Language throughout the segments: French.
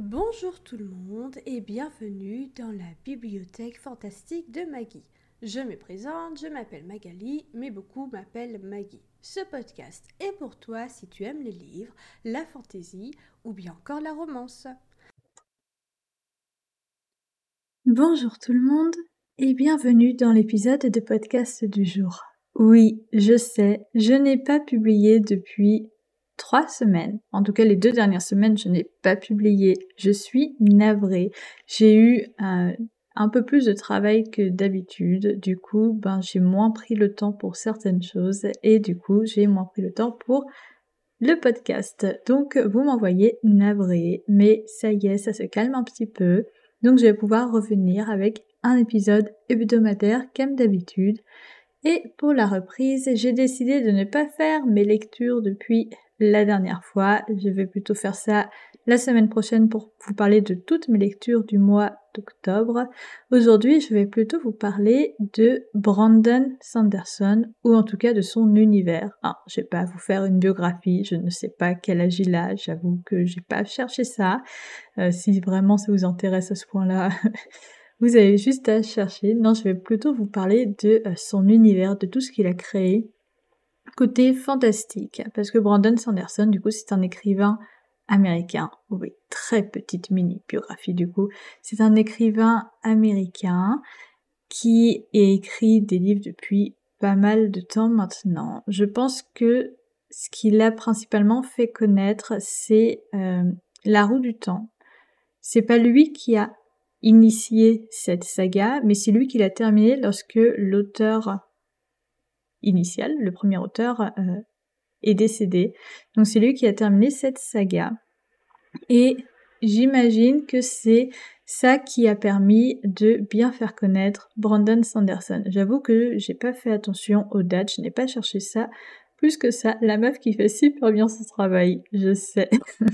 Bonjour tout le monde et bienvenue dans la bibliothèque fantastique de Maggie. Je me présente, je m'appelle Magali, mais beaucoup m'appellent Maggie. Ce podcast est pour toi si tu aimes les livres, la fantaisie ou bien encore la romance. Bonjour tout le monde et bienvenue dans l'épisode de podcast du jour. Oui, je sais, je n'ai pas publié depuis trois semaines. En tout cas, les deux dernières semaines, je n'ai pas publié. Je suis navrée. J'ai eu un, un peu plus de travail que d'habitude. Du coup, ben, j'ai moins pris le temps pour certaines choses et du coup, j'ai moins pris le temps pour le podcast. Donc, vous m'envoyez navrée, mais ça y est, ça se calme un petit peu. Donc, je vais pouvoir revenir avec un épisode hebdomadaire comme d'habitude. Et pour la reprise, j'ai décidé de ne pas faire mes lectures depuis la dernière fois. Je vais plutôt faire ça la semaine prochaine pour vous parler de toutes mes lectures du mois d'octobre. Aujourd'hui, je vais plutôt vous parler de Brandon Sanderson, ou en tout cas de son univers. Ah, je vais pas vous faire une biographie, je ne sais pas quel âge il a, j'avoue que j'ai pas cherché ça. Euh, si vraiment ça vous intéresse à ce point-là, vous avez juste à chercher. Non, je vais plutôt vous parler de euh, son univers, de tout ce qu'il a créé, côté fantastique, parce que Brandon Sanderson, du coup, c'est un écrivain américain. Oui, très petite mini biographie du coup. C'est un écrivain américain qui écrit des livres depuis pas mal de temps maintenant. Je pense que ce qu'il a principalement fait connaître, c'est euh, La roue du temps. C'est pas lui qui a initié cette saga, mais c'est lui qui l'a terminée lorsque l'auteur initial, le premier auteur, euh, est décédé. Donc c'est lui qui a terminé cette saga. Et j'imagine que c'est ça qui a permis de bien faire connaître Brandon Sanderson. J'avoue que j'ai pas fait attention aux dates, je n'ai pas cherché ça plus que ça. La meuf qui fait super bien son travail, je sais.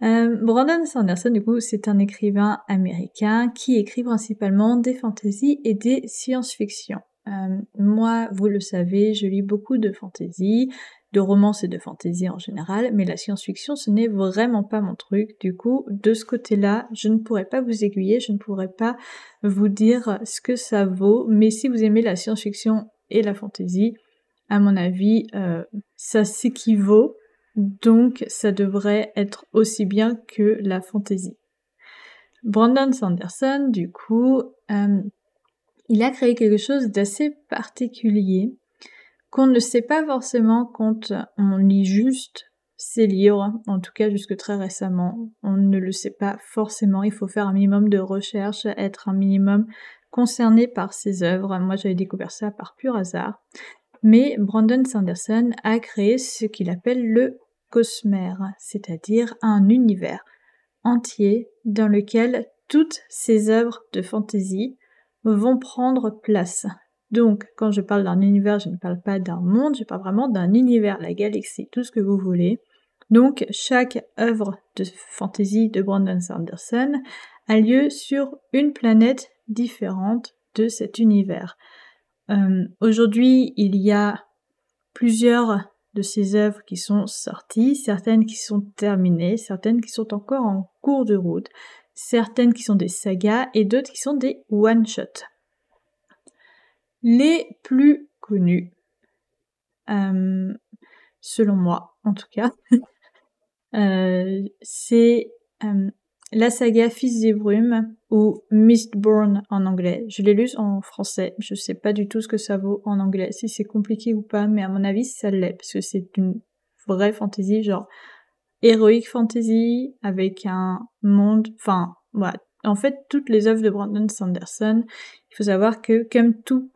Euh, Brandon Sanderson, du coup, c'est un écrivain américain qui écrit principalement des fantaisies et des science-fiction. Euh, moi, vous le savez, je lis beaucoup de fantasy, de romance et de fantasy en général, mais la science-fiction, ce n'est vraiment pas mon truc. Du coup, de ce côté-là, je ne pourrais pas vous aiguiller, je ne pourrais pas vous dire ce que ça vaut, mais si vous aimez la science-fiction et la fantasy, à mon avis, euh, ça s'équivaut, donc ça devrait être aussi bien que la fantasy. Brandon Sanderson, du coup, euh, il a créé quelque chose d'assez particulier qu'on ne sait pas forcément quand on lit juste ses livres, en tout cas jusque très récemment. On ne le sait pas forcément, il faut faire un minimum de recherche, être un minimum concerné par ses œuvres. Moi j'avais découvert ça par pur hasard. Mais Brandon Sanderson a créé ce qu'il appelle le cosmère, c'est-à-dire un univers entier dans lequel toutes ses œuvres de fantaisie vont prendre place. Donc, quand je parle d'un univers, je ne parle pas d'un monde, je parle vraiment d'un univers, la galaxie, tout ce que vous voulez. Donc, chaque œuvre de fantasy de Brandon Sanderson a lieu sur une planète différente de cet univers. Euh, aujourd'hui, il y a plusieurs de ces œuvres qui sont sorties, certaines qui sont terminées, certaines qui sont encore en cours de route, certaines qui sont des sagas et d'autres qui sont des one-shots. Les plus connus, euh, selon moi en tout cas, euh, c'est euh, la saga Fils des Brumes ou Mistborn en anglais. Je l'ai lu en français, je sais pas du tout ce que ça vaut en anglais, si c'est compliqué ou pas, mais à mon avis ça l'est, parce que c'est une vraie fantasy, genre Heroic Fantasy avec un monde, enfin, voilà. En fait, toutes les œuvres de Brandon Sanderson, il faut savoir que comme tout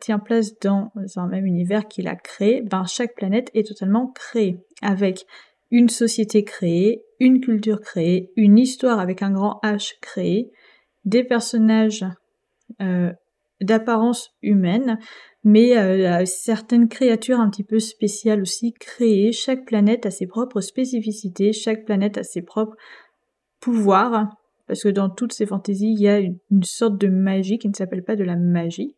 tient place dans un même univers qu'il a créé, ben chaque planète est totalement créée avec une société créée, une culture créée, une histoire avec un grand H créée, des personnages euh, d'apparence humaine, mais euh, certaines créatures un petit peu spéciales aussi créées. Chaque planète a ses propres spécificités, chaque planète a ses propres pouvoirs, parce que dans toutes ces fantaisies, il y a une, sorte de magie qui ne s'appelle pas de la magie.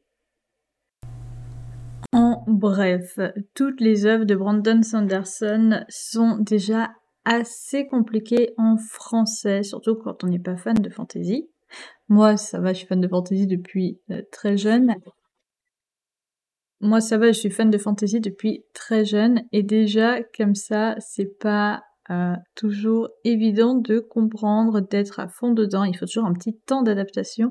En bref, toutes les œuvres de Brandon Sanderson sont déjà assez compliqué en français, surtout quand on n'est pas fan de fantasy. Moi, ça va, je suis fan de fantasy depuis euh, très jeune. Moi, ça va, je suis fan de fantasy depuis très jeune et déjà comme ça, c'est pas euh, toujours évident de comprendre, d'être à fond dedans. Il faut toujours un petit temps d'adaptation.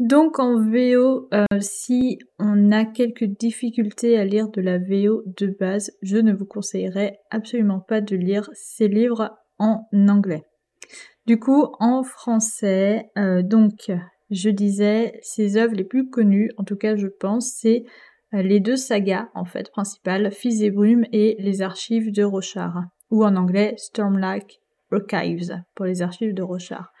Donc en VO, euh, si on a quelques difficultés à lire de la VO de base, je ne vous conseillerais absolument pas de lire ces livres en anglais. Du coup, en français, euh, donc je disais, ces œuvres les plus connues, en tout cas je pense, c'est euh, les deux sagas en fait principales, Fils et Brumes et les archives de Rochard, ou en anglais Stormlight Archives pour les archives de Rochard.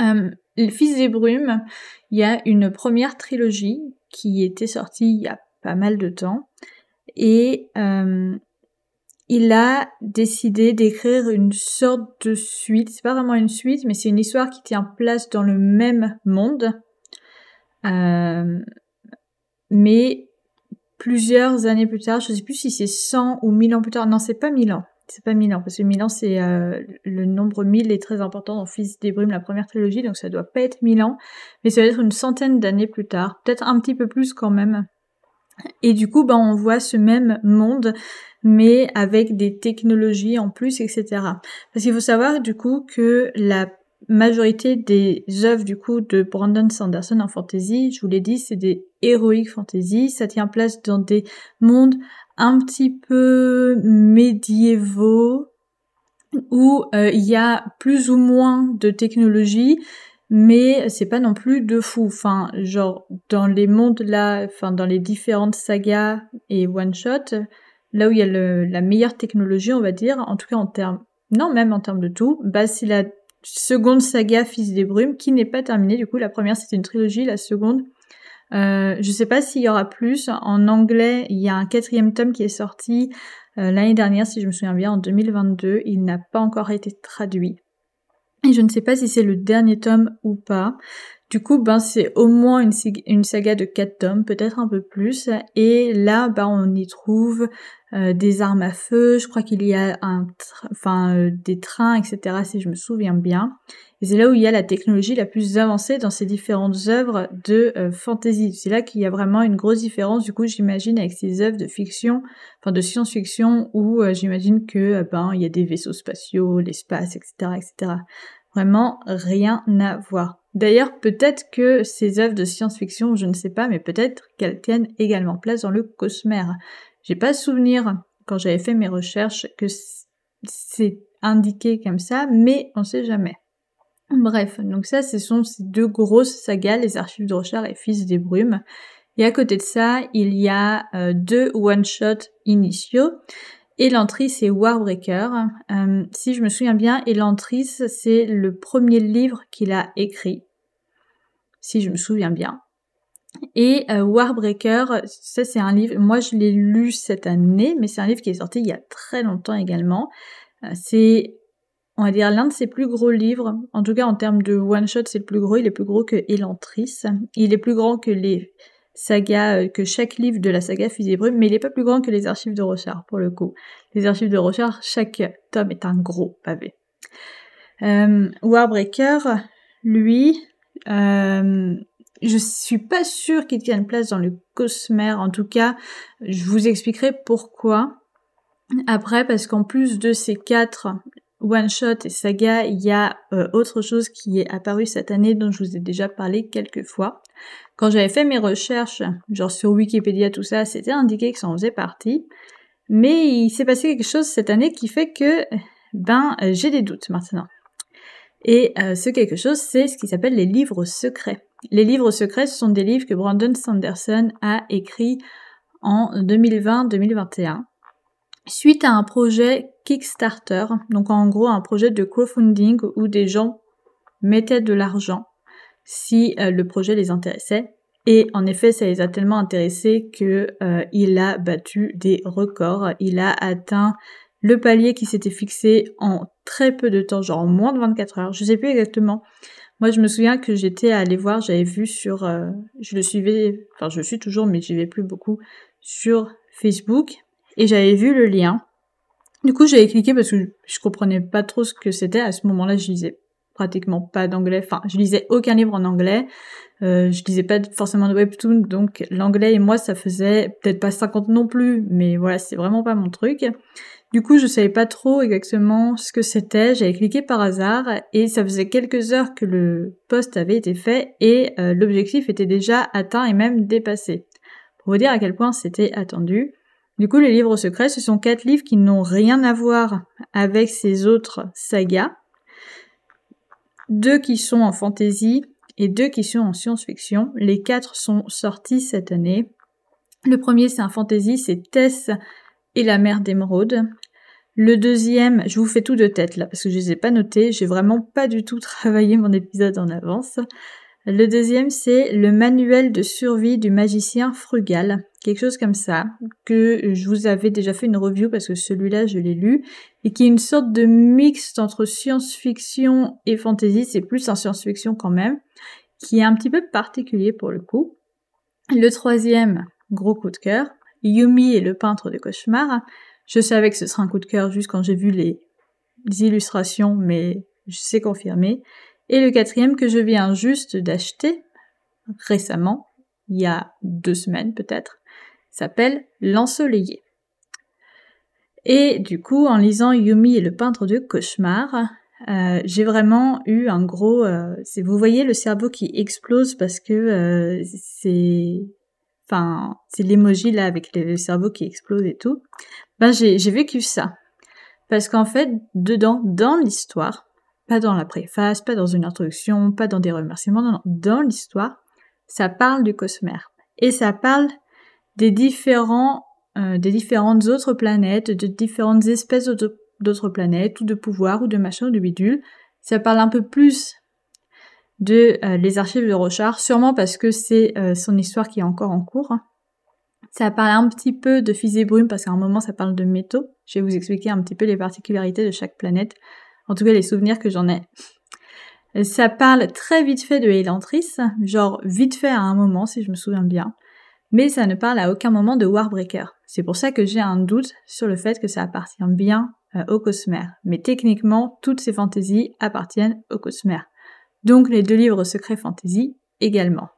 Euh, Fils des Brumes, il y a une première trilogie qui était sortie il y a pas mal de temps et euh, il a décidé d'écrire une sorte de suite. C'est pas vraiment une suite, mais c'est une histoire qui tient place dans le même monde. Euh, mais plusieurs années plus tard, je sais plus si c'est 100 ou 1000 ans plus tard. Non, c'est pas 1000 ans. C'est pas 1000 ans, parce que 1000 ans, c'est euh, le nombre 1000 est très important dans Fils des Brumes, la première trilogie, donc ça doit pas être 1000 ans, mais ça va être une centaine d'années plus tard, peut-être un petit peu plus quand même. Et du coup, ben, on voit ce même monde, mais avec des technologies en plus, etc. Parce qu'il faut savoir du coup que la majorité des œuvres du coup de Brandon Sanderson en fantasy, je vous l'ai dit, c'est des heroic fantasy, ça tient place dans des mondes un petit peu médiévaux où euh, il y a plus ou moins de technologie, mais c'est pas non plus de fou. Enfin, genre dans les mondes là, enfin dans les différentes sagas et one shot, là où il y a la meilleure technologie, on va dire, en tout cas en termes, non même en termes de tout, bah c'est la seconde saga Fils des Brumes qui n'est pas terminée. Du coup, la première c'était une trilogie, la seconde euh, je sais pas s'il y aura plus. En anglais, il y a un quatrième tome qui est sorti euh, l'année dernière, si je me souviens bien, en 2022. Il n'a pas encore été traduit. Et je ne sais pas si c'est le dernier tome ou pas. Du coup, ben c'est au moins une, saga de quatre tomes, peut-être un peu plus. Et là, ben on y trouve euh, des armes à feu. Je crois qu'il y a un, enfin euh, des trains, etc. Si je me souviens bien. Et c'est là où il y a la technologie la plus avancée dans ces différentes œuvres de euh, fantasy. C'est là qu'il y a vraiment une grosse différence. Du coup, j'imagine avec ces œuvres de fiction, enfin de science-fiction, où j'imagine que ben il y a des vaisseaux spatiaux, l'espace, etc., etc. Vraiment rien à voir. D'ailleurs, peut-être que ces œuvres de science-fiction, je ne sais pas, mais peut-être qu'elles tiennent également place dans le cosmère. J'ai pas souvenir, quand j'avais fait mes recherches, que c'est indiqué comme ça, mais on sait jamais. Bref, donc ça, ce sont ces deux grosses sagas, les archives de Rochard et Fils des Brumes. Et à côté de ça, il y a euh, deux one-shots initiaux. Elantris c'est Warbreaker. Euh, si je me souviens bien, Elantris, c'est le premier livre qu'il a écrit. Si je me souviens bien. Et euh, Warbreaker, ça c'est un livre, moi je l'ai lu cette année, mais c'est un livre qui est sorti il y a très longtemps également. Euh, c'est, on va dire, l'un de ses plus gros livres. En tout cas, en termes de one-shot, c'est le plus gros. Il est plus gros que Elantris. Il est plus grand que les saga, euh, que chaque livre de la saga Fusée Brume, mais il n'est pas plus grand que les archives de Rochard, pour le coup. Les archives de Rochard, chaque tome est un gros pavé. Euh, Warbreaker, lui, euh, je suis pas sûre qu'il tienne place dans le Cosmère. En tout cas, je vous expliquerai pourquoi. Après, parce qu'en plus de ces quatre one-shot et saga, il y a euh, autre chose qui est apparu cette année dont je vous ai déjà parlé quelques fois. Quand j'avais fait mes recherches, genre sur Wikipédia, tout ça, c'était indiqué que ça en faisait partie. Mais il s'est passé quelque chose cette année qui fait que, ben, j'ai des doutes maintenant. Et euh, ce quelque chose, c'est ce qui s'appelle les livres secrets. Les livres secrets, ce sont des livres que Brandon Sanderson a écrits en 2020-2021 suite à un projet Kickstarter, donc en gros un projet de crowdfunding où des gens mettaient de l'argent si euh, le projet les intéressait. Et en effet, ça les a tellement intéressés que euh, il a battu des records. Il a atteint le palier qui s'était fixé en très peu de temps, genre en moins de 24 heures. Je sais plus exactement. Moi, je me souviens que j'étais allée voir, j'avais vu sur, euh, je le suivais, enfin, je le suis toujours, mais j'y vais plus beaucoup sur Facebook, et j'avais vu le lien. Du coup, j'avais cliqué parce que je comprenais pas trop ce que c'était. À ce moment-là, je lisais pratiquement pas d'anglais. Enfin, je lisais aucun livre en anglais. Euh, je lisais pas forcément de webtoon, donc l'anglais et moi, ça faisait peut-être pas 50 non plus, mais voilà, c'est vraiment pas mon truc. Du coup, je savais pas trop exactement ce que c'était. J'avais cliqué par hasard et ça faisait quelques heures que le post avait été fait et euh, l'objectif était déjà atteint et même dépassé. Pour vous dire à quel point c'était attendu. Du coup, les livres secrets, ce sont quatre livres qui n'ont rien à voir avec ces autres sagas. Deux qui sont en fantasy et deux qui sont en science-fiction. Les quatre sont sortis cette année. Le premier, c'est un fantasy, c'est Tess et la mer d'émeraude. Le deuxième, je vous fais tout de tête là parce que je les ai pas notés, j'ai vraiment pas du tout travaillé mon épisode en avance. Le deuxième, c'est le manuel de survie du magicien frugal, quelque chose comme ça, que je vous avais déjà fait une review parce que celui-là, je l'ai lu, et qui est une sorte de mix entre science-fiction et fantasy, c'est plus un science-fiction quand même, qui est un petit peu particulier pour le coup. Le troisième, gros coup de cœur, Yumi et le peintre de cauchemar. Je savais que ce serait un coup de cœur juste quand j'ai vu les, illustrations, mais je sais confirmer. Et le quatrième que je viens juste d'acheter récemment, il y a deux semaines peut-être, s'appelle L'ensoleillé. Et du coup, en lisant Yumi et le peintre de cauchemar, euh, j'ai vraiment eu un gros. Euh, c'est vous voyez le cerveau qui explose parce que euh, c'est enfin, c'est l'emoji là avec le cerveau qui explose et tout. Ben, j'ai, vécu ça. Parce qu'en fait, dedans, dans l'histoire, pas dans la préface, pas dans une introduction, pas dans des remerciements, non, non, dans l'histoire, ça parle du cosmère. Et ça parle des différents, euh, des différentes autres planètes, de différentes espèces d'autres planètes, ou de pouvoirs, ou de machins, ou de bidules. Ça parle un peu plus de euh, les archives de Rochard, sûrement parce que c'est euh, son histoire qui est encore en cours. Ça parle un petit peu de fusée brume parce qu'à un moment ça parle de métaux. Je vais vous expliquer un petit peu les particularités de chaque planète. En tout cas les souvenirs que j'en ai. Ça parle très vite fait de Elantris, genre vite fait à un moment si je me souviens bien. Mais ça ne parle à aucun moment de Warbreaker. C'est pour ça que j'ai un doute sur le fait que ça appartient bien euh, au Cosmère. Mais techniquement, toutes ces fantaisies appartiennent au Cosmère donc les deux livres secrets fantasy également.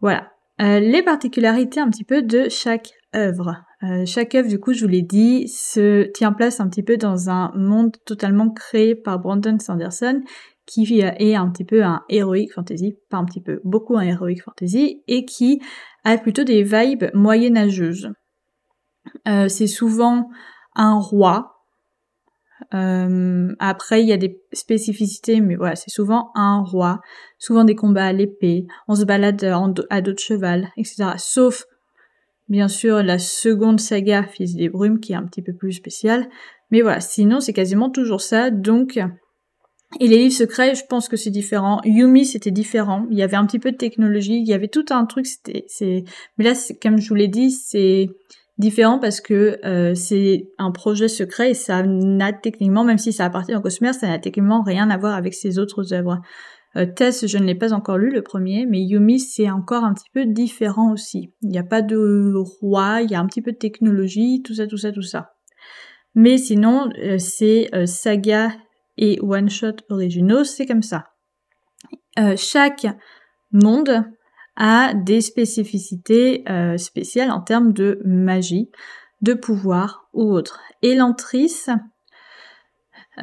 Voilà. Euh, les particularités un petit peu de chaque œuvre. Euh, chaque œuvre, du coup, je vous l'ai dit, se tient place un petit peu dans un monde totalement créé par Brandon Sanderson, qui est un petit peu un heroic fantasy, pas un petit peu, beaucoup un heroic fantasy, et qui a plutôt des vibes moyenâgeuses. Euh, c'est souvent un roi, euh, après, il y a des spécificités, mais voilà, c'est souvent un roi, souvent des combats à l'épée, on se balade à dos de cheval, etc. Sauf, bien sûr, la seconde saga, Fils des Brumes, qui est un petit peu plus spéciale. Mais voilà, sinon, c'est quasiment toujours ça, donc... Et les livres secrets, je pense que c'est différent. Yumi, c'était différent. Il y avait un petit peu de technologie, il y avait tout un truc, c'était... Mais là, comme je vous l'ai dit, c'est différent parce que euh, c'est un projet secret et ça n'a techniquement, même si ça appartient au Cosmere, ça n'a techniquement rien à voir avec ses autres œuvres. Euh, Tess, je ne l'ai pas encore lu, le premier, mais Yumi, c'est encore un petit peu différent aussi. Il n'y a pas de roi, il y a un petit peu de technologie, tout ça, tout ça, tout ça. Mais sinon, euh, c'est euh, saga et one-shot originaux, c'est comme ça. chaque monde a des spécificités euh, spéciales en termes de magie, de pouvoir ou autre. Elantris,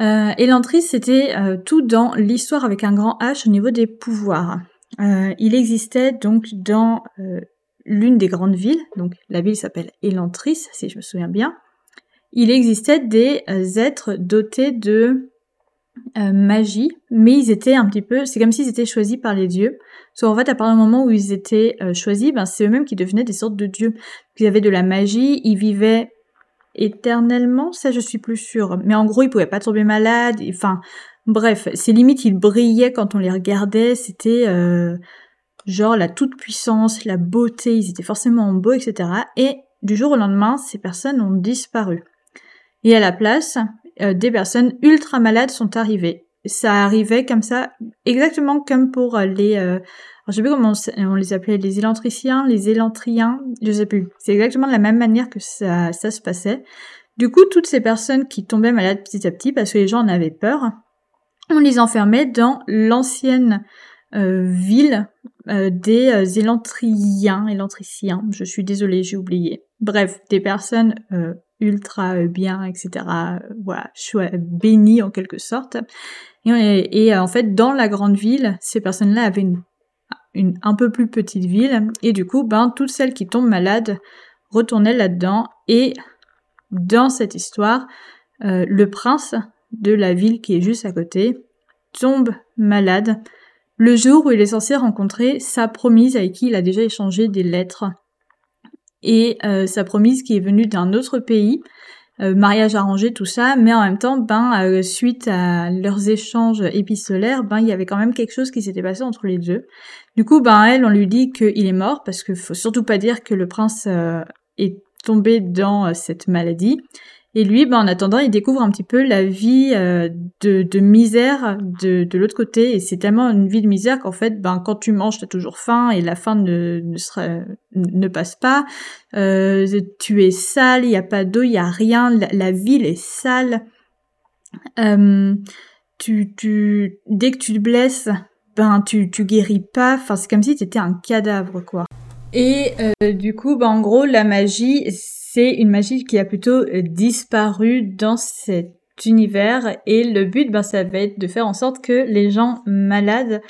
euh, Elantris c'était euh, tout dans l'histoire avec un grand H au niveau des pouvoirs. Euh, il existait donc dans l'une des grandes villes, donc la ville s'appelle Elantris si je me souviens bien. Il existait des êtres dotés de euh, magie, mais ils étaient un petit peu, c'est comme s'ils étaient choisis par les dieux. Soit en fait, à partir du moment où ils étaient euh, choisis, ben c'est eux-mêmes qui devenaient des sortes de dieux. Ils avaient de la magie, ils vivaient éternellement, ça je suis plus sûre. Mais en gros, ils pouvaient pas tomber malades. Enfin, bref, c'est limite ils brillaient quand on les regardait. C'était euh, genre la toute puissance, la beauté. Ils étaient forcément beaux, etc. Et du jour au lendemain, ces personnes ont disparu. Et à la place, euh, des personnes ultra malades sont arrivées. Ça arrivait comme ça, exactement comme pour les... Euh, je sais plus comment on, les appelait, les élantriciens, les élantriens, je sais plus. C'est exactement de la même manière que ça, se passait. Du coup, toutes ces personnes qui tombaient malades petit à petit, parce que les gens en avaient peur, on les enfermait dans l'ancienne euh, ville euh, des euh, Élantriens, Élantriciens, je suis désolée, j'ai oublié. Bref, des personnes ultra bien, etc. voilà, bénies en quelque sorte. Et, en fait, dans la grande ville, ces personnes-là avaient une, une un peu plus petite ville, et du coup, ben toutes celles qui tombent malades retournaient là-dedans. Et dans cette histoire, le prince de la ville qui est juste à côté tombe malade le jour où il est censé rencontrer sa promise avec qui il a déjà échangé des lettres. Et euh, sa promise qui est venue d'un autre pays, euh, mariage arrangé, tout ça, mais en même temps, ben, euh, suite à leurs échanges épistolaires, ben, il y avait quand même quelque chose qui s'était passé entre les deux. Du coup, ben, elle, on lui dit qu'il est mort, parce qu'il faut surtout pas dire que le prince est tombé dans cette maladie. Et lui, ben, en attendant, il découvre un petit peu la vie euh, de, de, misère de, de l'autre côté. Et c'est tellement une vie de misère qu'en fait, ben, quand tu manges, tu as toujours faim et la faim ne, ne, sera, ne passe pas. Euh, tu es sale, il n'y a pas d'eau, il n'y a rien. La, ville est sale. Euh, tu, tu, dès que tu te blesses, ben, tu, tu guéris pas. Enfin, c'est comme si tu étais un cadavre, quoi. Et euh, du coup, ben, en gros, la magie, c'est une magie qui a plutôt euh, disparu dans cet univers et le but ben ça va être de faire en sorte que les gens malades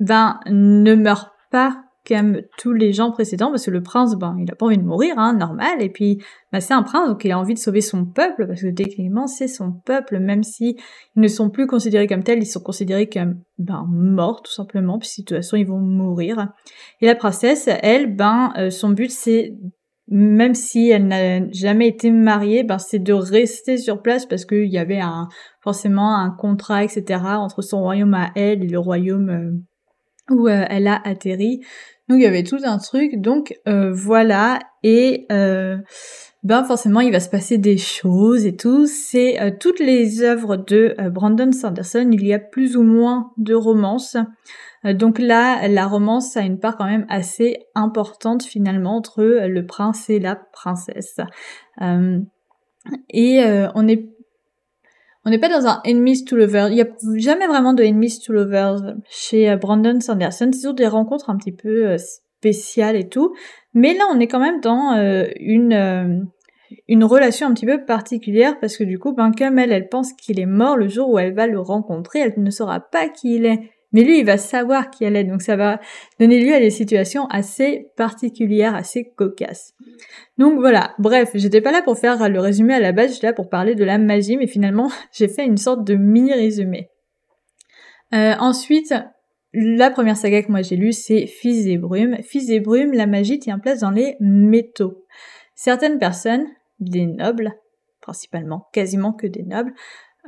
ben ne meurent pas comme tous les gens précédents parce que le prince ben il a pas envie de mourir hein, normal et puis ben, c'est un prince donc il a envie de sauver son peuple parce que techniquement c'est son peuple même si ils ne sont plus considérés comme tels ils sont considérés comme ben morts tout simplement puis de toute façon ils vont mourir. Et la princesse elle ben euh, son but c'est même si elle n'a jamais été mariée, ben c'est de rester sur place parce qu'il y avait un, forcément un contrat, etc. entre son royaume à elle et le royaume euh, où euh, elle a atterri. Donc il y avait tout un truc. Donc euh, voilà. Et ben forcément il va se passer des choses et tout. C'est toutes les œuvres de Brandon Sanderson. Il y a plus ou moins de romances. Euh, donc là, la romance a une part quand même assez importante finalement entre euh, le prince et la princesse. Euh, et on est on n'est pas dans un enemies to lovers. Il n'y a jamais vraiment de enemies to lovers chez Brandon Sanderson. C'est toujours des rencontres un petit peu spéciales et tout. Mais là, on est quand même dans une relation un petit peu particulière parce que du coup, ben comme elle pense qu'il est mort le jour où elle va le rencontrer, elle ne saura pas qui il est. Mais lui, il va savoir qui elle est, donc ça va donner lieu à des situations assez particulières, assez cocasses. Donc voilà, bref, j'étais pas là pour faire le résumé à la base, j'étais là pour parler de la magie, mais finalement, j'ai fait une sorte de mini-résumé. Euh, ensuite, la première saga que moi j'ai lue, c'est Fils des brumes. Fils des brumes, la magie tient place dans les métaux. Certaines personnes, des nobles, principalement, quasiment que des nobles,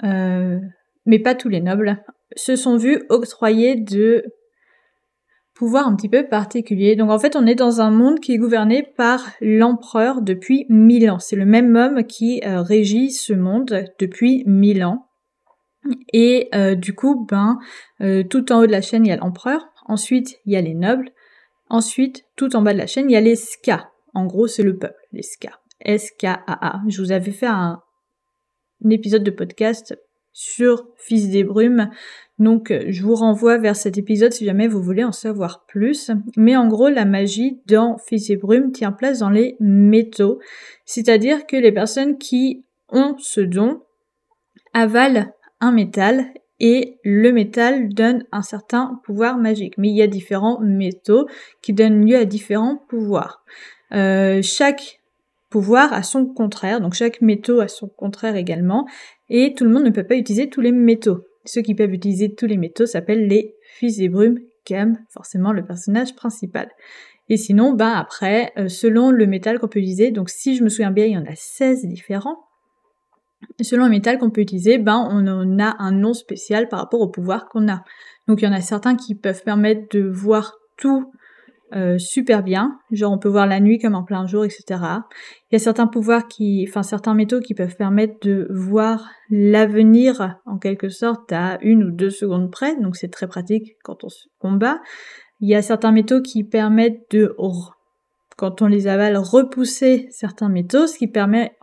euh, mais pas tous les nobles, se sont vus octroyer de pouvoirs un petit peu particuliers. Donc en fait, on est dans un monde qui est gouverné par l'empereur depuis mille ans. C'est le même homme qui euh, régit ce monde depuis mille ans. Et euh, du coup, ben, euh, tout en haut de la chaîne, il y a l'empereur. Ensuite, il y a les nobles. Ensuite, tout en bas de la chaîne, il y a les ska. En gros, c'est le peuple, les ska. S-K-A-A. Je vous avais fait un épisode de podcast sur Fils des Brumes. Donc je vous renvoie vers cet épisode si jamais vous voulez en savoir plus. Mais en gros, la magie dans Fils des Brumes tient place dans les métaux. C'est-à-dire que les personnes qui ont ce don avalent un métal et le métal donne un certain pouvoir magique. Mais il y a différents métaux qui donnent lieu à différents pouvoirs. Euh, chaque pouvoir a son contraire, donc chaque métaux a son contraire également, et tout le monde ne peut pas utiliser tous les métaux. Ceux qui peuvent utiliser tous les métaux s'appellent les fils des brumes, comme forcément le personnage principal. Et sinon, ben après, euh, selon le métal qu'on peut utiliser, donc si je me souviens bien, il y en a 16 différents. Selon le métal qu'on peut utiliser, ben on en a un nom spécial par rapport au pouvoir qu'on a. Donc il y en a certains qui peuvent permettre de voir tout euh, super bien. Genre on peut voir la nuit comme en plein jour, etc. Il y a certains pouvoirs qui, enfin certains métaux qui peuvent permettre de voir l'avenir en quelque sorte à une ou deux secondes près, donc c'est très pratique quand on se combat. Il y a certains métaux qui permettent de quand on les avale, repousser certains métaux, ce qui permet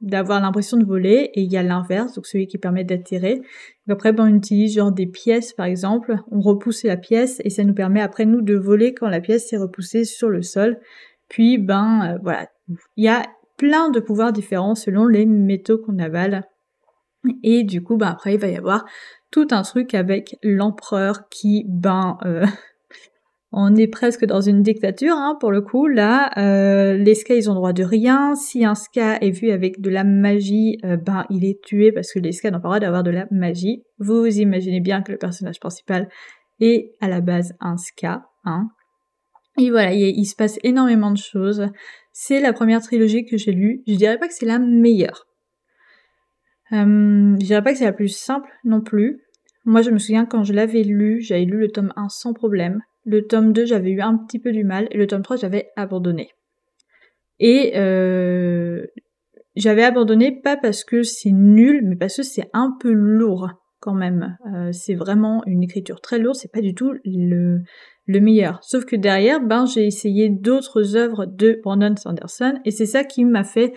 d'avoir l'impression de voler, et il y a l'inverse, donc celui qui permet d'attirer. Après, ben, on utilise genre des pièces, par exemple, on repousse la pièce, et ça nous permet après nous de voler quand la pièce s'est repoussée sur le sol. Puis, ben, euh, voilà, il y a plein de pouvoirs différents selon les métaux qu'on avale. Et du coup, ben après, il va y avoir tout un truc avec l'empereur qui, ben, euh, on est presque dans une dictature, hein, pour le coup. Là, euh, les Ska, ils ont droit de rien. Si un Ska est vu avec de la magie, euh, ben, il est tué parce que les Ska n'ont pas le droit d'avoir de la magie. Vous imaginez bien que le personnage principal est à la base un Ska, hein. Et voilà, il, se passe énormément de choses. C'est la première trilogie que j'ai lue. Je dirais pas que c'est la meilleure. Euh, je dirais pas que c'est la plus simple non plus. Moi, je me souviens quand je l'avais lu, j'avais lu le tome 1 sans problème. Le tome 2, j'avais eu un petit peu du mal. Et le tome 3, j'avais abandonné. Et euh, j'avais abandonné pas parce que c'est nul, mais parce que c'est un peu lourd quand même. Euh, c'est vraiment une écriture très lourde, c'est pas du tout le, le meilleur. Sauf que derrière, ben j'ai essayé d'autres œuvres de Brandon Sanderson et c'est ça qui m'a fait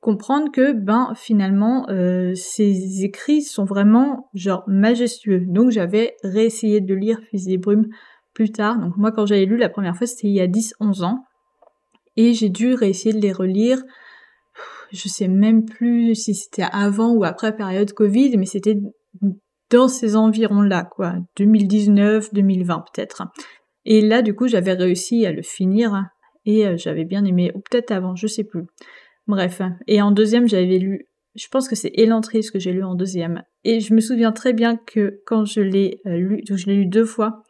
comprendre que ben finalement euh, ces écrits sont vraiment genre majestueux. Donc j'avais réessayé de lire Fils des brumes plus tard. Donc moi quand j'avais lu la première fois c'était il y a 10-11 ans. Et j'ai dû réessayer de les relire. Je sais même plus si c'était avant ou après période Covid, mais c'était dans ces environs-là, quoi. 2019, 2020 peut-être. Et là, du coup, j'avais réussi à le finir et euh, j'avais bien aimé, ou peut-être avant, je sais plus. Bref. Et en deuxième, j'avais lu, je pense que c'est Elantris que j'ai lu en deuxième. Et je me souviens très bien que quand je l'ai euh, lu, je l'ai lu deux fois,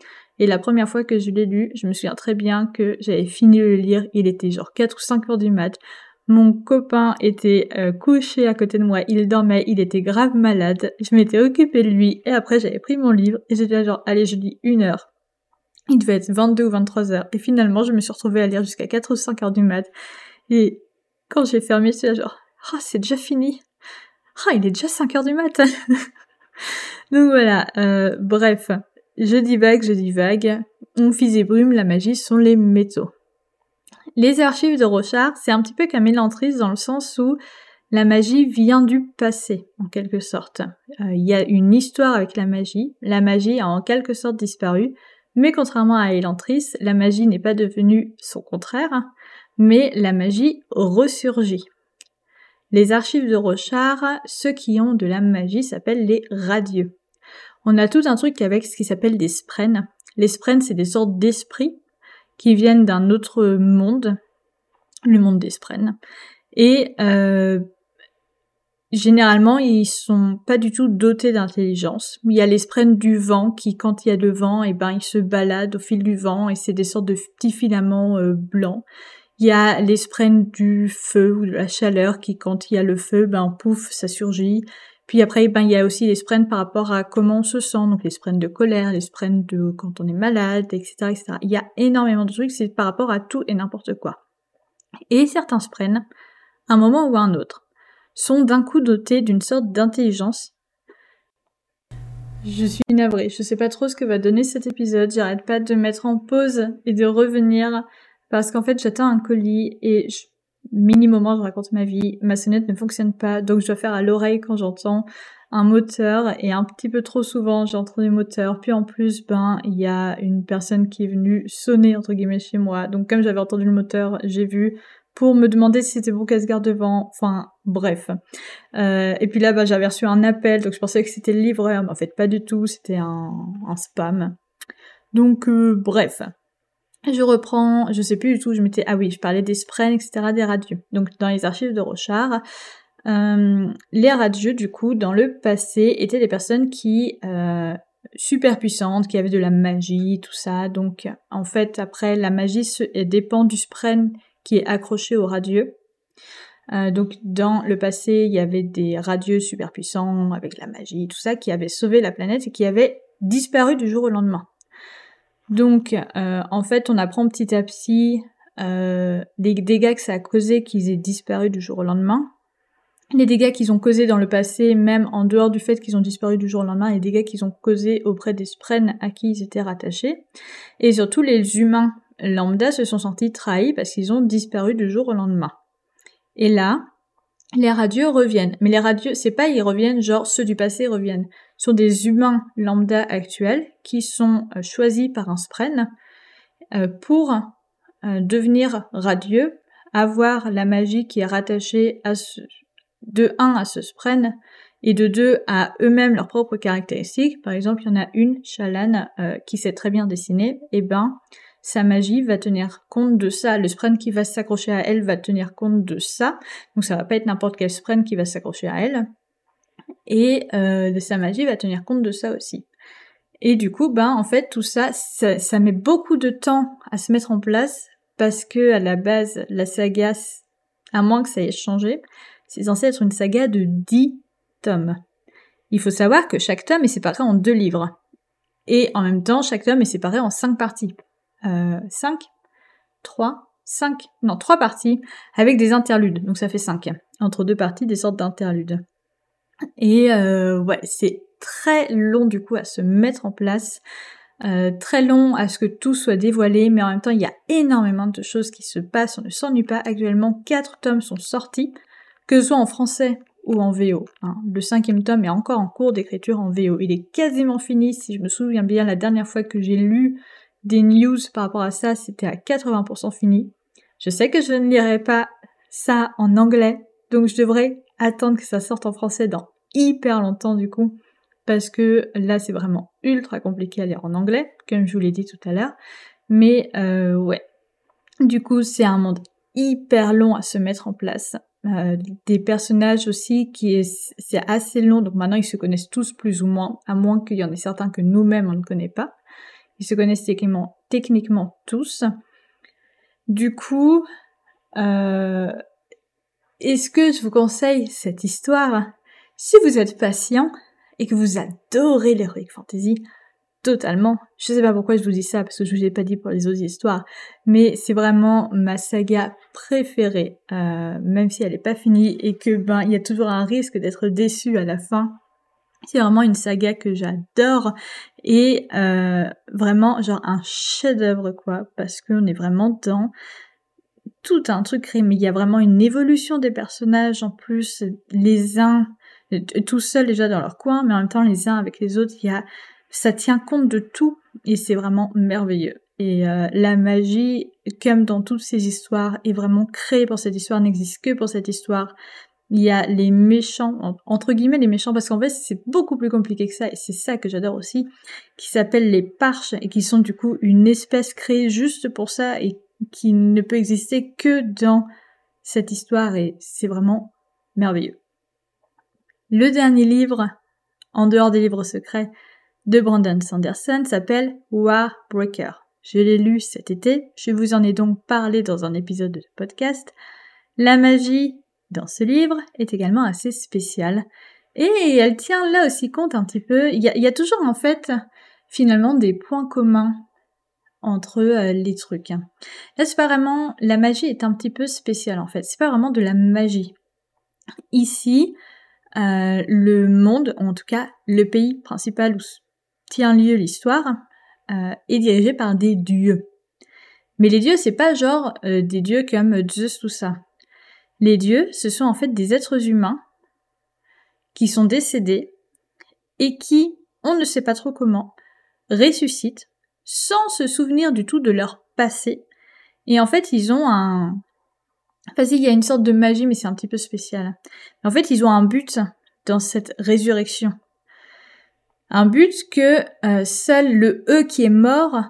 et la première fois que je l'ai lu, je me souviens très bien que j'avais fini de le lire, il était genre 4 ou 5 heures du mat. Mon copain était euh, couché à côté de moi, il dormait, il était grave malade. Je m'étais occupée de lui et après j'avais pris mon livre et j'étais genre allez je lis une heure. Il devait être 22 ou 23 heures et finalement je me suis retrouvée à lire jusqu'à 4 ou 5 heures du mat. Et quand j'ai fermé, j'étais genre ah c'est déjà fini. Ah il est déjà 5 heures du mat. Donc voilà, euh, bref. Je dis vague, je dis vague. On fils et brume, la magie sont les métaux. Les archives de Rochard, c'est un petit peu comme Elantris dans le sens où la magie vient du passé, en quelque sorte. Euh, il y a une histoire avec la magie. La magie a en quelque sorte disparu, mais contrairement à Elantris, la magie n'est pas devenue son contraire, mais la magie ressurgit. Les archives de Rochard, ceux qui ont de la magie s'appellent les radieux. On a tout un truc avec ce qui s'appelle des sprens. Les sprens, c'est des sortes d'esprits qui viennent d'un autre monde, le monde des sprens. Et euh, généralement, ils sont pas du tout dotés d'intelligence. Il y a les sprens du vent qui, quand il y a le vent, et eh ben, ils se baladent au fil du vent et c'est des sortes de petits filaments euh, blancs. Il y a les sprens du feu ou de la chaleur qui, quand il y a le feu, ben pouf, ça surgit. Puis après, ben, il y a aussi les sprints par rapport à comment on se sent, donc les sprints de colère, les sprints de quand on est malade, etc., etc. Il y a énormément de trucs, c'est par rapport à tout et n'importe quoi. Et certains sprints, à un moment ou un autre, sont d'un coup dotés d'une sorte d'intelligence. Je suis navrée, je sais pas trop ce que va donner cet épisode, j'arrête pas de mettre en pause et de revenir parce qu'en fait j'attends un colis et je mini moment, je raconte ma vie, ma sonnette ne fonctionne pas, donc je dois faire à l'oreille quand j'entends un moteur et un petit peu trop souvent j'entends des moteurs. Puis en plus, ben il y a une personne qui est venue sonner entre guillemets chez moi. Donc comme j'avais entendu le moteur, j'ai vu pour me demander si c'était bon qu'elle se garde devant. Enfin bref. Euh, et puis là, ben, j'avais reçu un appel, donc je pensais que c'était le livreur, mais en fait pas du tout, c'était un, un spam. Donc euh, bref. Je reprends, je sais plus du tout, je m'étais, ah oui, je parlais des sprens, etc., des radieux. Donc dans les archives de Rochard, euh, les radieux, du coup, dans le passé, étaient des personnes qui euh, super puissantes, qui avaient de la magie, tout ça. Donc en fait, après, la magie se, dépend du spren qui est accroché au radieux. Donc dans le passé, il y avait des radieux super puissants avec la magie, tout ça, qui avaient sauvé la planète et qui avaient disparu du jour au lendemain. Donc, euh, en fait, on apprend petit à petit euh, les dégâts que ça a causé qu'ils aient disparu du jour au lendemain, les dégâts qu'ils ont causés dans le passé, même en dehors du fait qu'ils ont disparu du jour au lendemain, les dégâts qu'ils ont causés auprès des Spren à qui ils étaient rattachés, et surtout les humains lambda se sont sentis trahis parce qu'ils ont disparu du jour au lendemain. Et là, les radieux reviennent. Mais les radieux, c'est pas ils reviennent genre ceux du passé reviennent. Ce sont des humains lambda actuels qui sont euh, choisis par un spren euh, pour euh, devenir radieux, avoir la magie qui est rattachée à ce, de 1 à ce spren et de 2 à eux-mêmes leurs propres caractéristiques. Par exemple, il y en a une, Shalan, qui sait très bien dessiner. Et eh ben, sa magie va tenir compte de ça. Le sprint qui va s'accrocher à elle va tenir compte de ça. Donc ça va pas être n'importe quel sprint qui va s'accrocher à elle. Et euh, sa magie va tenir compte de ça aussi. Et du coup, ben en fait tout ça, ça, met beaucoup de temps à se mettre en place parce que à la base, la saga, à moins que ça ait changé, c'est censé être une saga de 10 tomes. Il faut savoir que chaque tome est séparé en deux livres. Et en même temps, chaque tome est séparé en cinq parties. 5, 3, 5, non, 3 parties avec des interludes. Donc ça fait 5. Entre deux parties, des sortes d'interludes. Et euh, ouais, c'est très long du coup à se mettre en place. Euh, très long à ce que tout soit dévoilé, mais en même temps il y a énormément de choses qui se passent, on ne s'ennuie pas. Actuellement, 4 tomes sont sortis, que ce soit en français ou en VO. Hein. Le cinquième tome est encore en cours d'écriture en VO. Il est quasiment fini, si je me souviens bien, la dernière fois que j'ai lu des news par rapport à ça, c'était à 80% fini. Je sais que je ne lirai pas ça en anglais, donc je devrais attendre que ça sorte en français dans hyper longtemps du coup, parce que là c'est vraiment ultra compliqué à lire en anglais, comme je vous l'ai dit tout à l'heure. Mais euh, ouais, du coup c'est un monde hyper long à se mettre en place. Euh, des personnages aussi qui est c'est assez long donc maintenant ils se connaissent tous plus ou moins à moins qu'il y en ait certains que nous-mêmes on ne connaît pas ils se connaissent techniquement, tous. Du coup, euh, est-ce que je vous conseille cette histoire? Si vous êtes patient et que vous adorez l'heroic fantasy, totalement. Je sais pas pourquoi je vous dis ça parce que je vous ai pas dit pour les autres histoires, mais c'est vraiment ma saga préférée, euh, même si elle est pas finie et que ben il y a toujours un risque d'être déçu à la fin. C'est vraiment une saga que j'adore et euh, vraiment genre un chef-d'œuvre quoi parce qu'on est vraiment dans tout un truc mais il y a vraiment une évolution des personnages en plus les uns tout seuls déjà dans leur coin mais en même temps les uns avec les autres il y a ça tient compte de tout et c'est vraiment merveilleux. Et euh, la magie comme dans toutes ces histoires est vraiment créée pour cette histoire n'existe que pour cette histoire il y a les méchants, entre guillemets les méchants, parce qu'en fait c'est beaucoup plus compliqué que ça, et c'est ça que j'adore aussi, qui s'appellent les parches, et qui sont du coup une espèce créée juste pour ça, et qui ne peut exister que dans cette histoire, et c'est vraiment merveilleux. Le dernier livre, en dehors des livres secrets, de Brandon Sanderson s'appelle Warbreaker. Je l'ai lu cet été, je vous en ai donc parlé dans un épisode de podcast. La magie dans ce livre est également assez spéciale. Et elle tient là aussi compte un petit peu. Il y a, toujours en fait finalement des points communs entre euh, les trucs. Là, c'est pas vraiment la magie est un petit peu spéciale en fait. C'est pas vraiment de la magie. Ici, euh, le monde, en tout cas le pays principal où tient lieu l'histoire, euh, est dirigé par des dieux. Mais les dieux, c'est pas genre des dieux comme Zeus tout ça. Les dieux, ce sont en fait des êtres humains qui sont décédés et qui, on ne sait pas trop comment, ressuscitent sans se souvenir du tout de leur passé. Et en fait, ils ont un... Enfin, il y a une sorte de magie, mais c'est un petit peu spécial. En fait, ils ont un but dans cette résurrection. Un but que euh, seul le eux qui est mort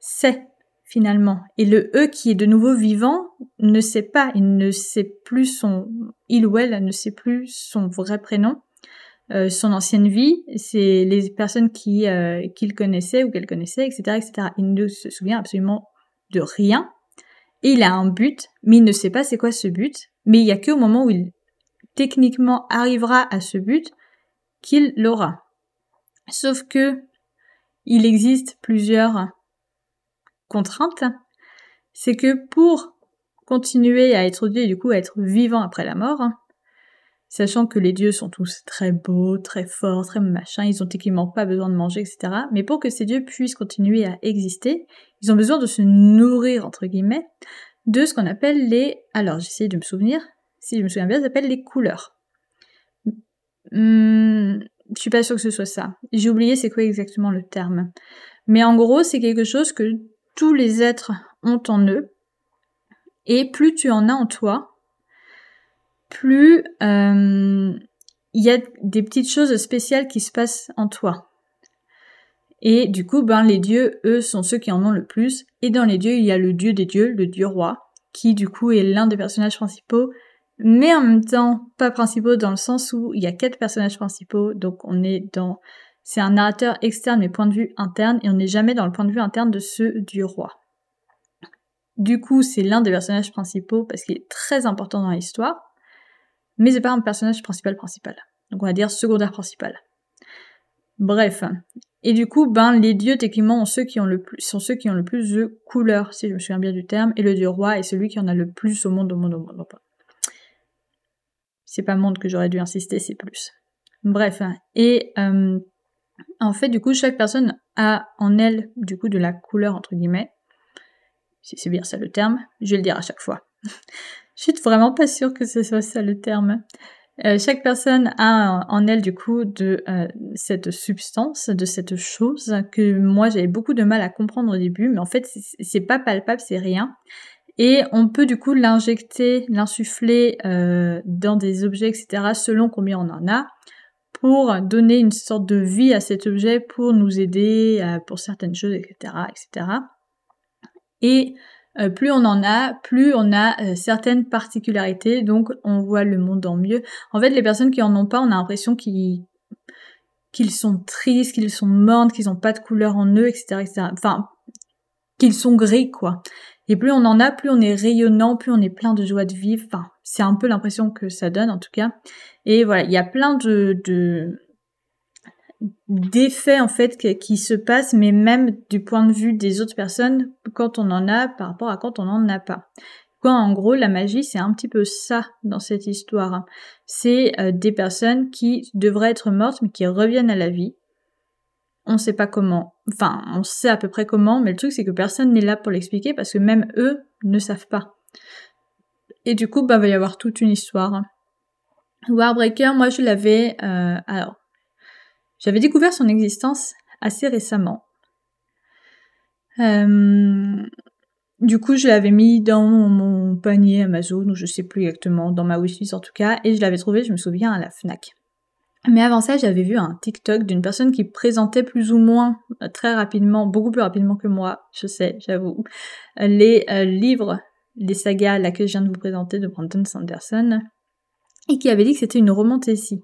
sait finalement. Et le E qui est de nouveau vivant ne sait pas, il ne sait plus son, il ou elle ne sait plus son vrai prénom, euh, son ancienne vie, c'est les personnes qui euh, qu'il connaissait ou qu'elle connaissait, etc., etc. Il ne se souvient absolument de rien. Et il a un but, mais il ne sait pas c'est quoi ce but. Mais il y a qu'au moment où il techniquement arrivera à ce but qu'il l'aura. Sauf que il existe plusieurs contrainte, c'est que pour continuer à être Dieu et du coup à être vivant après la mort, sachant que les dieux sont tous très beaux, très forts, très machin, ils ont techniquement pas besoin de manger, etc. Mais pour que ces dieux puissent continuer à exister, ils ont besoin de se nourrir, entre guillemets, de ce qu'on appelle les... Alors, j'essaie de me souvenir, si je me souviens bien, ça s'appelle les couleurs. Hmm, je suis pas sûre que ce soit ça. J'ai oublié c'est quoi exactement le terme. Mais en gros, c'est quelque chose que tous les êtres ont en eux. Et plus tu en as en toi, plus euh, il y a des petites choses spéciales qui se passent en toi. Et du coup, ben, les dieux, eux, sont ceux qui en ont le plus. Et dans les dieux, il y a le dieu des dieux, le dieu roi, qui du coup est l'un des personnages principaux, mais en même temps pas principaux dans le sens où il y a quatre personnages principaux, donc on est dans... C'est un narrateur externe mais point de vue interne, et on n'est jamais dans le point de vue interne de ceux du roi. Du coup, c'est l'un des personnages principaux parce qu'il est très important dans l'histoire, mais c'est pas un personnage principal principal. Donc on va dire secondaire principal. Bref. Et du coup, ben, les dieux, techniquement, sont ceux qui ont le plus de couleurs, si je me souviens bien du terme, et le dieu roi est celui qui en a le plus au monde, au monde, au monde. C'est pas monde que j'aurais dû insister, c'est plus. Bref. Et, euh, en fait, du coup, chaque personne a en elle, du coup, de la couleur, entre guillemets. Si c'est bien ça le terme, je vais le dire à chaque fois. je suis vraiment pas sûre que ce soit ça le terme. Euh, chaque personne a en elle du coup de euh, cette substance, de cette chose que moi j'avais beaucoup de mal à comprendre au début, mais en fait c'est pas palpable, c'est rien. Et on peut du coup l'injecter, l'insuffler euh, dans des objets, etc., selon combien on en a, pour donner une sorte de vie à cet objet, pour nous aider pour certaines choses, etc., etc. Et euh, plus on en a, plus on a euh, certaines particularités, donc on voit le monde en mieux. En fait, les personnes qui en ont pas, on a l'impression qu'ils sont tristes, qu'ils sont mortes, qu'ils ont pas de couleur en eux, etc., etc. Enfin, qu'ils sont gris, quoi. Et plus on en a, plus on est rayonnant, plus on est plein de joie de vivre. Enfin, c'est un peu l'impression que ça donne, en tout cas. Et voilà, il y a plein de, de d'effets en fait qui se passent, mais même du point de vue des autres personnes quand on en a par rapport à quand on n'en a pas. Quoi, en gros, la magie, c'est un petit peu ça dans cette histoire. C'est euh, des personnes qui devraient être mortes, mais qui reviennent à la vie. On sait pas comment. Enfin, on sait à peu près comment, mais le truc, c'est que personne n'est là pour l'expliquer parce que même eux ne savent pas. Et du coup, bah, va y avoir toute une histoire. Warbreaker, moi, je l'avais. Euh, alors, j'avais découvert son existence assez récemment. Euh, du coup, je l'avais mis dans mon panier Amazon, ou je sais plus exactement, dans ma wishlist en tout cas, et je l'avais trouvé, je me souviens, à la FNAC. Mais avant ça, j'avais vu un TikTok d'une personne qui présentait plus ou moins, euh, très rapidement, beaucoup plus rapidement que moi, je sais, j'avoue, les euh, livres, les sagas là que je viens de vous présenter de Brandon Sanderson, et qui avait dit que c'était une romantésie.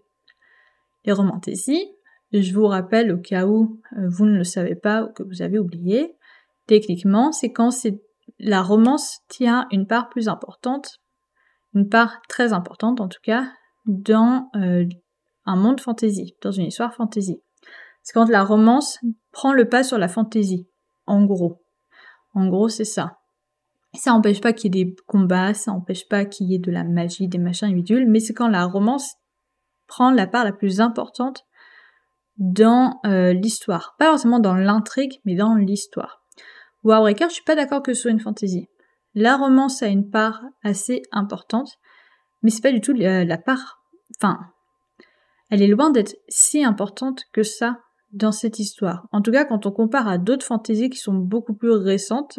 Les romantésies, je vous rappelle au cas où euh, vous ne le savez pas ou que vous avez oublié, techniquement, c'est quand c'est la romance tient une part plus importante, une part très importante en tout cas, dans euh, un monde fantasy, dans une histoire fantasy. C'est quand la romance prend le pas sur la fantasy, en gros. En gros, c'est ça. Ça n'empêche pas qu'il y ait des combats, ça n'empêche pas qu'il y ait de la magie, des machins individuels, mais c'est quand la romance prend la part la plus importante dans euh, l'histoire. Pas forcément dans l'intrigue, mais dans l'histoire. Warbreaker, je suis pas d'accord que ce soit une fantasy. La romance a une part assez importante, mais c'est pas du tout la, part. Enfin, elle est loin d'être si importante que ça dans cette histoire. En tout cas, quand on compare à d'autres fantaisies qui sont beaucoup plus récentes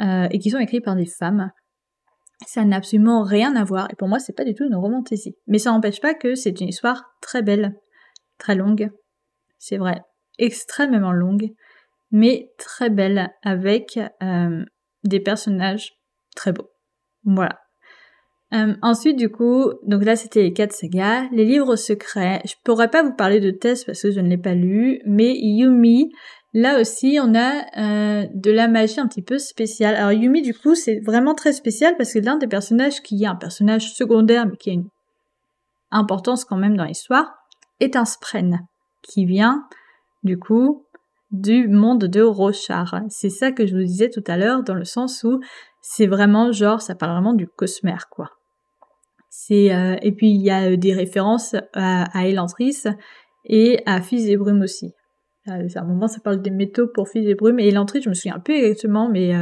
euh, et qui sont écrites par des femmes, ça n'a absolument rien à voir. Et pour moi, c'est pas du tout une romantaisie. Mais ça n'empêche pas que c'est une histoire très belle très longue, c'est vrai, extrêmement longue, mais très belle, avec euh, des personnages très beaux. Voilà. Euh, ensuite, du coup, donc là c'était les quatre sagas, les livres secrets. Je pourrais pas vous parler de Tess parce que je ne l'ai pas lu, mais Yumi, là aussi on a euh, de la magie un petit peu spéciale. Alors Yumi, du coup, c'est vraiment très spécial parce que l'un des personnages qui est un personnage secondaire mais qui a une importance quand même dans l'histoire, est un spren qui vient du coup du monde de Rochard. C'est ça que je vous disais tout à l'heure dans le sens où c'est vraiment genre ça parle vraiment du cosmère quoi. C'est euh, et puis il y a des références à, Elantris et à Fils et Brume aussi. à un moment, ça parle des métaux pour Fils et Brume et Elantris, je me souviens peu exactement, mais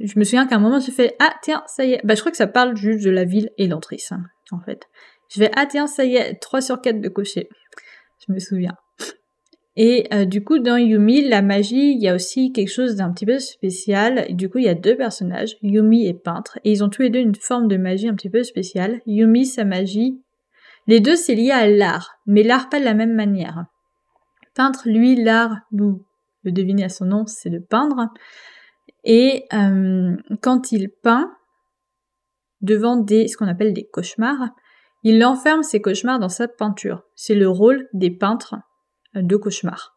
je me souviens qu'à un moment, j'ai fait ah tiens, ça y est. Bah je crois que ça parle juste de la ville Elantris, hein, en fait. Je vais ah tiens, ça y est, 3 sur 4 de cocher. Je me souviens. Et euh, du coup, dans Yumi, la magie, il y a aussi quelque chose d'un petit peu spécial. Du coup, il y a deux personnages, Yumi et peintre, et ils ont tous les deux une forme de magie un petit peu spéciale. Yumi, sa magie, les deux c'est lié à l'art, mais l'art pas de la même manière. Peintre, lui, l'art, vous le devinez à son nom, c'est de peindre. Et euh, quand il peint devant des ce qu'on appelle des cauchemars, il enferme ses cauchemars dans sa peinture. C'est le rôle des peintres de cauchemars.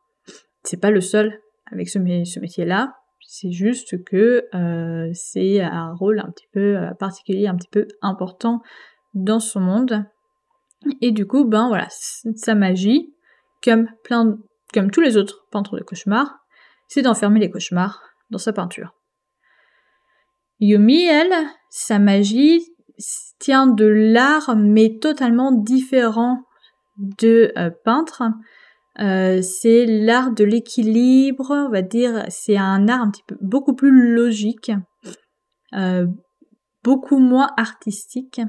C'est pas le seul avec ce, métier-là. C'est juste que euh, c'est un rôle un petit peu euh, particulier, un petit peu important dans son monde. Et du coup, ben voilà, sa magie, comme plein, comme tous les autres peintres de cauchemars, c'est d'enfermer les cauchemars dans sa peinture. Yumi, elle, sa magie tient de l'art, mais totalement différent de euh, peintre. Euh, c'est l'art de l'équilibre, on va dire, c'est un art un petit peu beaucoup plus logique, euh, beaucoup moins artistique,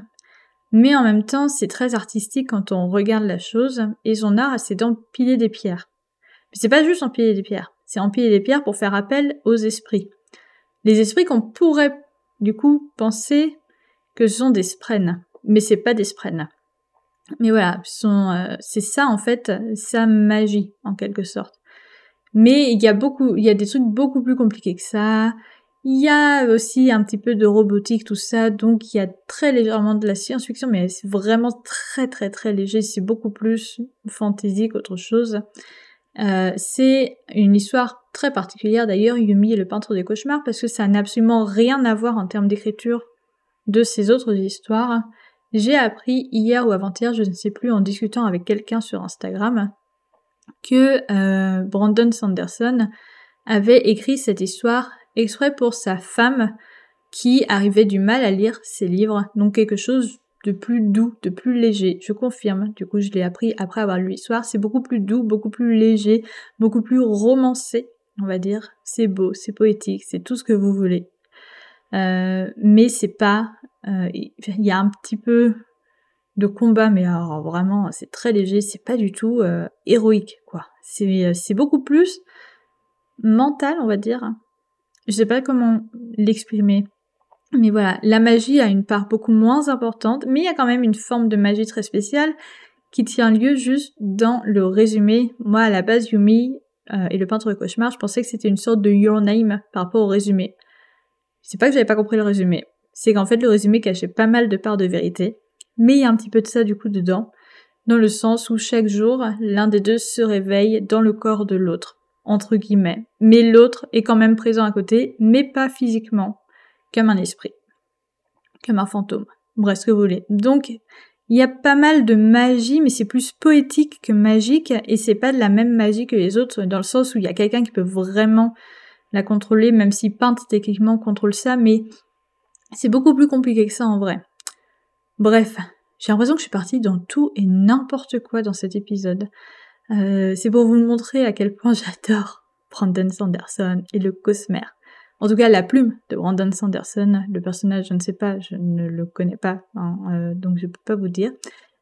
mais en même temps c'est très artistique quand on regarde la chose, et son art c'est d'empiler des pierres. Mais c'est pas juste empiler des pierres, c'est empiler des pierres pour faire appel aux esprits. Les esprits qu'on pourrait du coup penser que ce sont des sprènes, mais c'est pas des sprènes. Mais voilà, euh, c'est ça en fait, sa magie en quelque sorte. Mais il y a beaucoup, il y a des trucs beaucoup plus compliqués que ça. Il y a aussi un petit peu de robotique, tout ça, donc il y a très légèrement de la science-fiction, mais c'est vraiment très très très léger, c'est beaucoup plus fantasy qu'autre chose. Euh, c'est une histoire très particulière d'ailleurs, Yumi est le peintre des cauchemars, parce que ça n'a absolument rien à voir en termes d'écriture de ces autres histoires. J'ai appris hier ou avant-hier, je ne sais plus, en discutant avec quelqu'un sur Instagram, que euh, Brandon Sanderson avait écrit cette histoire exprès pour sa femme qui arrivait du mal à lire ses livres, donc quelque chose de plus doux, de plus léger. Je confirme, du coup je l'ai appris après avoir lu l'histoire, c'est beaucoup plus doux, beaucoup plus léger, beaucoup plus romancé, on va dire. C'est beau, c'est poétique, c'est tout ce que vous voulez. Euh, mais c'est pas il y a un petit peu de combat, mais alors vraiment, c'est très léger, c'est pas du tout euh, héroïque, quoi. C'est, c'est beaucoup plus mental, on va dire. Je sais pas comment l'exprimer. Mais voilà, la magie a une part beaucoup moins importante, mais il y a quand même une forme de magie très spéciale qui tient lieu juste dans le résumé. Moi, à la base, Yumi euh, et le peintre de cauchemar, je pensais que c'était une sorte de Your Name par rapport au résumé. C'est pas que j'avais pas compris le résumé c'est qu'en fait le résumé cachait pas mal de parts de vérité, mais il y a un petit peu de ça du coup dedans, dans le sens où chaque jour, l'un des deux se réveille dans le corps de l'autre, entre guillemets, mais l'autre est quand même présent à côté, mais pas physiquement, comme un esprit, comme un fantôme, bref ce que vous voulez. Donc il y a pas mal de magie, mais c'est plus poétique que magique, et c'est pas de la même magie que les autres, dans le sens où il y a quelqu'un qui peut vraiment la contrôler, même si Peintre techniquement contrôle ça, mais c'est beaucoup plus compliqué que ça en vrai. Bref, j'ai l'impression que je suis partie dans tout et n'importe quoi dans cet épisode. Euh, c'est pour vous montrer à quel point j'adore Brandon Sanderson et le Cosmer. En tout cas, la plume de Brandon Sanderson, le personnage, je ne sais pas, je ne le connais pas, hein, euh, donc je ne peux pas vous dire.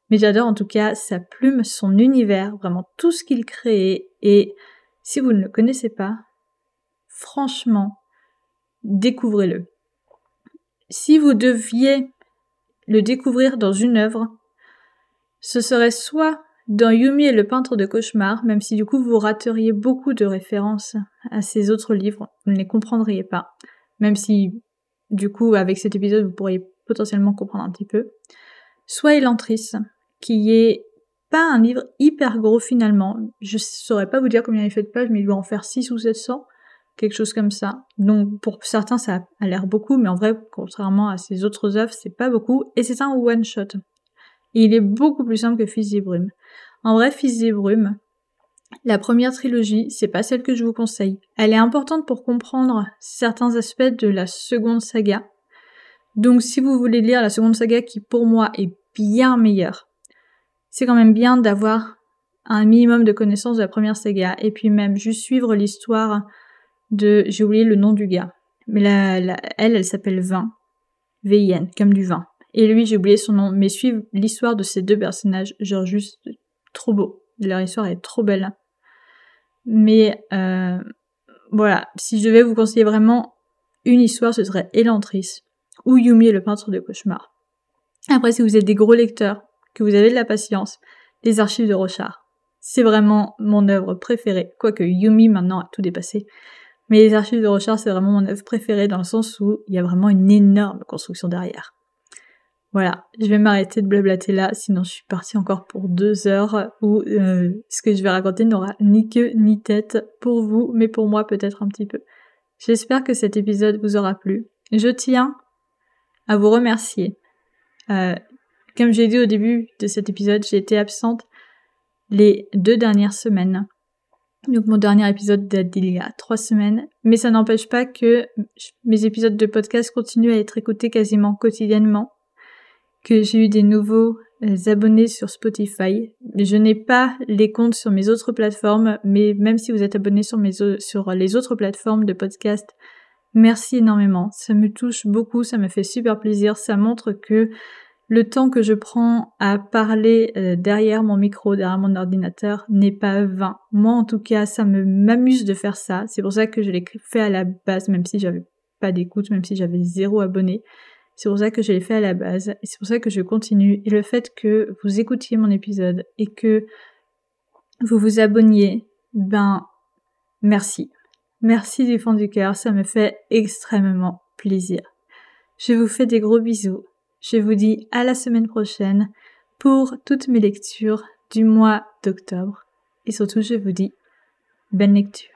Mais j'adore en tout cas sa plume, son univers, vraiment tout ce qu'il crée. Et si vous ne le connaissez pas, franchement, découvrez-le. Si vous deviez le découvrir dans une œuvre, ce serait soit dans Yumi et le peintre de cauchemar, même si du coup vous rateriez beaucoup de références à ces autres livres, vous ne les comprendriez pas, même si du coup avec cet épisode vous pourriez potentiellement comprendre un petit peu, soit Elantris, qui est pas un livre hyper gros finalement, je saurais pas vous dire combien il fait de pages, mais il doit en faire 6 ou 700, quelque chose comme ça. Donc pour certains ça a l'air beaucoup, mais en vrai, contrairement à ses autres œuvres, c'est pas beaucoup, et c'est un one shot. il est beaucoup plus simple que Fils des Brumes. En vrai, Fils des Brumes, la première trilogie, c'est pas celle que je vous conseille. Elle est importante pour comprendre certains aspects de la seconde saga. Donc si vous voulez lire la seconde saga qui pour moi est bien meilleur. C'est quand même bien d'avoir un minimum de connaissances de la première saga et puis même juste suivre l'histoire de, j'ai oublié le nom du gars, mais la, elle, elle s'appelle Vin, V-I-N, comme du vin. Et lui, j'ai oublié son nom, mais suivre l'histoire de ces deux personnages, genre juste trop beau. Leur histoire est trop belle. Mais euh, voilà, si je devais vous conseiller vraiment une histoire, ce serait Elantris ou Yumi le peintre de cauchemar. Après, si vous êtes des gros lecteurs, que vous avez de la patience, les archives de Rochard. C'est vraiment mon œuvre préférée, quoique Yumi maintenant a tout dépassé. Mais les archives de Rochard, c'est vraiment mon œuvre préférée dans le sens où il y a vraiment une énorme construction derrière. Voilà, je vais m'arrêter de blablater là, sinon je suis partie encore pour deux heures où euh, ce que je vais raconter n'aura ni queue ni tête pour vous, mais pour moi peut-être un petit peu. J'espère que cet épisode vous aura plu. Je tiens à vous remercier. Euh, comme j'ai dit au début de cet épisode, j'ai été absente les deux dernières semaines. Donc mon dernier épisode date d'il y a trois semaines, mais ça n'empêche pas que mes épisodes de podcast continuent à être écoutés quasiment quotidiennement, que j'ai eu des nouveaux euh, abonnés sur Spotify. Je n'ai pas les comptes sur mes autres plateformes, mais même si vous êtes abonné sur, sur les autres plateformes de podcast, merci énormément. Ça me touche beaucoup, ça me fait super plaisir, ça montre que le temps que je prends à parler euh, derrière mon micro, derrière mon ordinateur, n'est pas vain. Moi, en tout cas, ça me m'amuse de faire ça. C'est pour ça que je l'ai fait à la base, même si j'avais pas d'écoute, même si j'avais zéro abonné. C'est pour ça que je l'ai fait à la base. Et c'est pour ça que je continue. Et le fait que vous écoutiez mon épisode et que vous vous abonniez, ben, merci. Merci du fond du cœur. Ça me fait extrêmement plaisir. Je vous fais des gros bisous je vous dis à la semaine prochaine pour toutes mes lectures du mois d'octobre. Et surtout, je vous dis bonne lecture.